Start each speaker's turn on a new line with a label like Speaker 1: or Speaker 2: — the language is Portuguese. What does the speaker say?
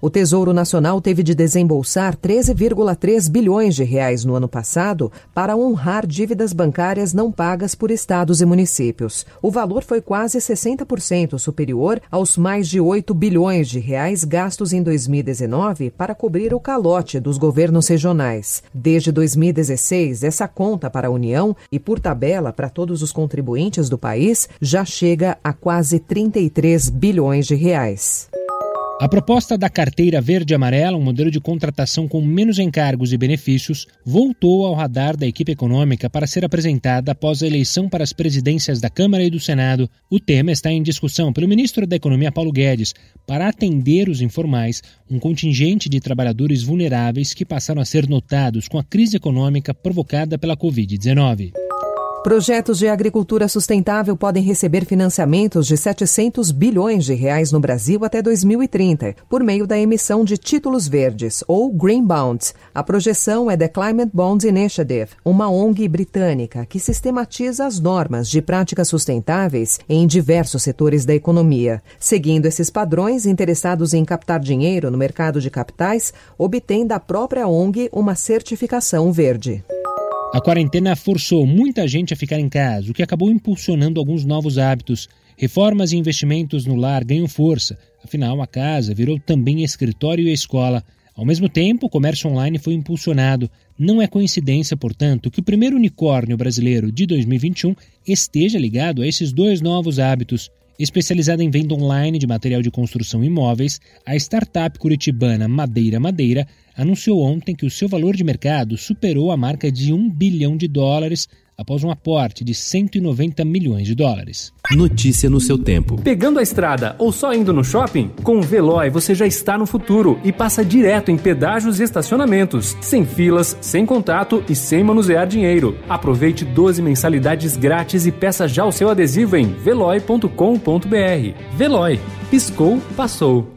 Speaker 1: O Tesouro Nacional teve de desembolsar 13,3 bilhões de reais no ano passado para honrar dívidas bancárias não pagas por estados e municípios. O valor foi quase 60% superior aos mais de 8 bilhões de reais gastos em 2019 para cobrir o calote dos governos regionais. Desde 2016, essa conta para a União e por tabela para todos os contribuintes do país já chega a quase 33 bilhões de reais.
Speaker 2: A proposta da carteira verde-amarela, um modelo de contratação com menos encargos e benefícios, voltou ao radar da equipe econômica para ser apresentada após a eleição para as presidências da Câmara e do Senado. O tema está em discussão pelo ministro da Economia Paulo Guedes para atender os informais, um contingente de trabalhadores vulneráveis que passaram a ser notados com a crise econômica provocada pela Covid-19.
Speaker 1: Projetos de agricultura sustentável podem receber financiamentos de 700 bilhões de reais no Brasil até 2030, por meio da emissão de títulos verdes, ou Green Bonds. A projeção é da Climate Bonds Initiative, uma ONG britânica que sistematiza as normas de práticas sustentáveis em diversos setores da economia. Seguindo esses padrões, interessados em captar dinheiro no mercado de capitais obtêm da própria ONG uma certificação verde.
Speaker 2: A quarentena forçou muita gente a ficar em casa, o que acabou impulsionando alguns novos hábitos. Reformas e investimentos no lar ganham força, afinal, a casa virou também escritório e escola. Ao mesmo tempo, o comércio online foi impulsionado. Não é coincidência, portanto, que o primeiro unicórnio brasileiro de 2021 esteja ligado a esses dois novos hábitos. Especializada em venda online de material de construção e imóveis, a startup curitibana Madeira Madeira anunciou ontem que o seu valor de mercado superou a marca de um bilhão de dólares após um aporte de 190 milhões de dólares.
Speaker 3: Notícia no seu tempo.
Speaker 4: Pegando a estrada ou só indo no shopping? Com o Veloy você já está no futuro e passa direto em pedágios e estacionamentos, sem filas, sem contato e sem manusear dinheiro. Aproveite 12 mensalidades grátis e peça já o seu adesivo em veloy.com.br. Veloy. Piscou, passou.